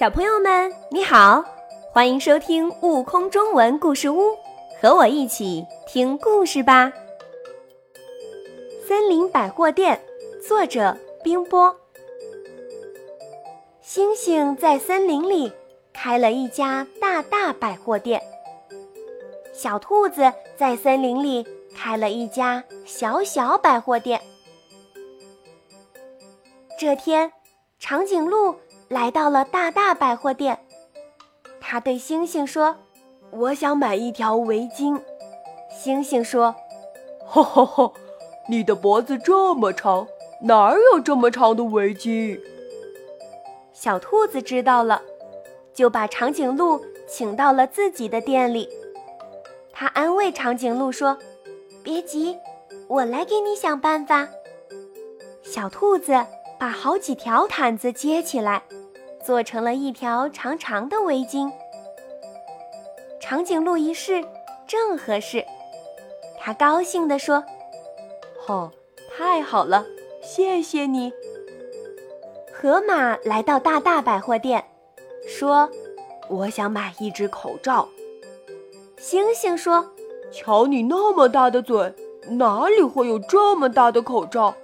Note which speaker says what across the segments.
Speaker 1: 小朋友们，你好，欢迎收听《悟空中文故事屋》，和我一起听故事吧。森林百货店，作者冰波。星星在森林里开了一家大大百货店，小兔子在森林里开了一家小小百货店。这天，长颈鹿。来到了大大百货店，他对星星说：“我想买一条围巾。”星星说：“
Speaker 2: 哈哈哈，你的脖子这么长，哪儿有这么长的围巾？”
Speaker 1: 小兔子知道了，就把长颈鹿请到了自己的店里。他安慰长颈鹿说：“别急，我来给你想办法。”小兔子把好几条毯子接起来。做成了一条长长的围巾，长颈鹿一试，正合适。他高兴地说：“
Speaker 2: 哦，太好了，谢谢你。”
Speaker 1: 河马来到大大百货店，说：“
Speaker 2: 我想买一只口罩。”
Speaker 1: 猩猩说：“
Speaker 2: 瞧你那么大的嘴，哪里会有这么大的口罩？”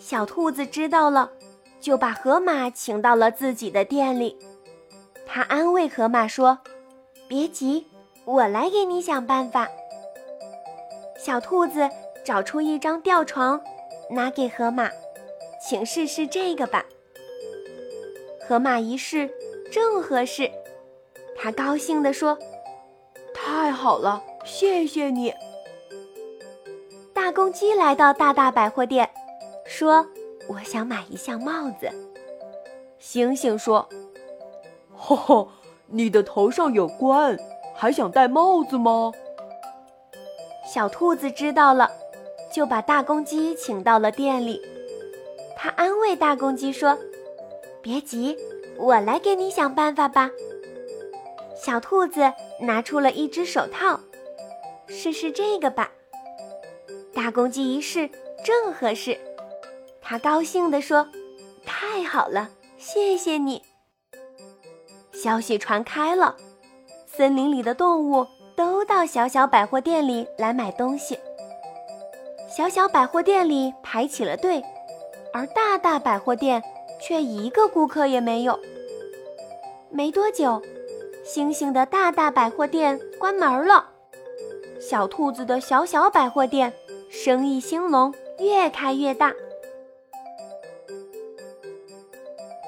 Speaker 1: 小兔子知道了。就把河马请到了自己的店里，他安慰河马说：“别急，我来给你想办法。”小兔子找出一张吊床，拿给河马，请试试这个吧。河马一试，正合适，他高兴地说：“
Speaker 2: 太好了，谢谢你。”
Speaker 1: 大公鸡来到大大百货店，说。我想买一项帽子。
Speaker 2: 星星说：“吼吼，你的头上有冠，还想戴帽子吗？”
Speaker 1: 小兔子知道了，就把大公鸡请到了店里。他安慰大公鸡说：“别急，我来给你想办法吧。”小兔子拿出了一只手套，试试这个吧。大公鸡一试，正合适。他高兴地说：“太好了，谢谢你。”消息传开了，森林里的动物都到小小百货店里来买东西。小小百货店里排起了队，而大大百货店却一个顾客也没有。没多久，星星的大大百货店关门了，小兔子的小小百货店生意兴隆，越开越大。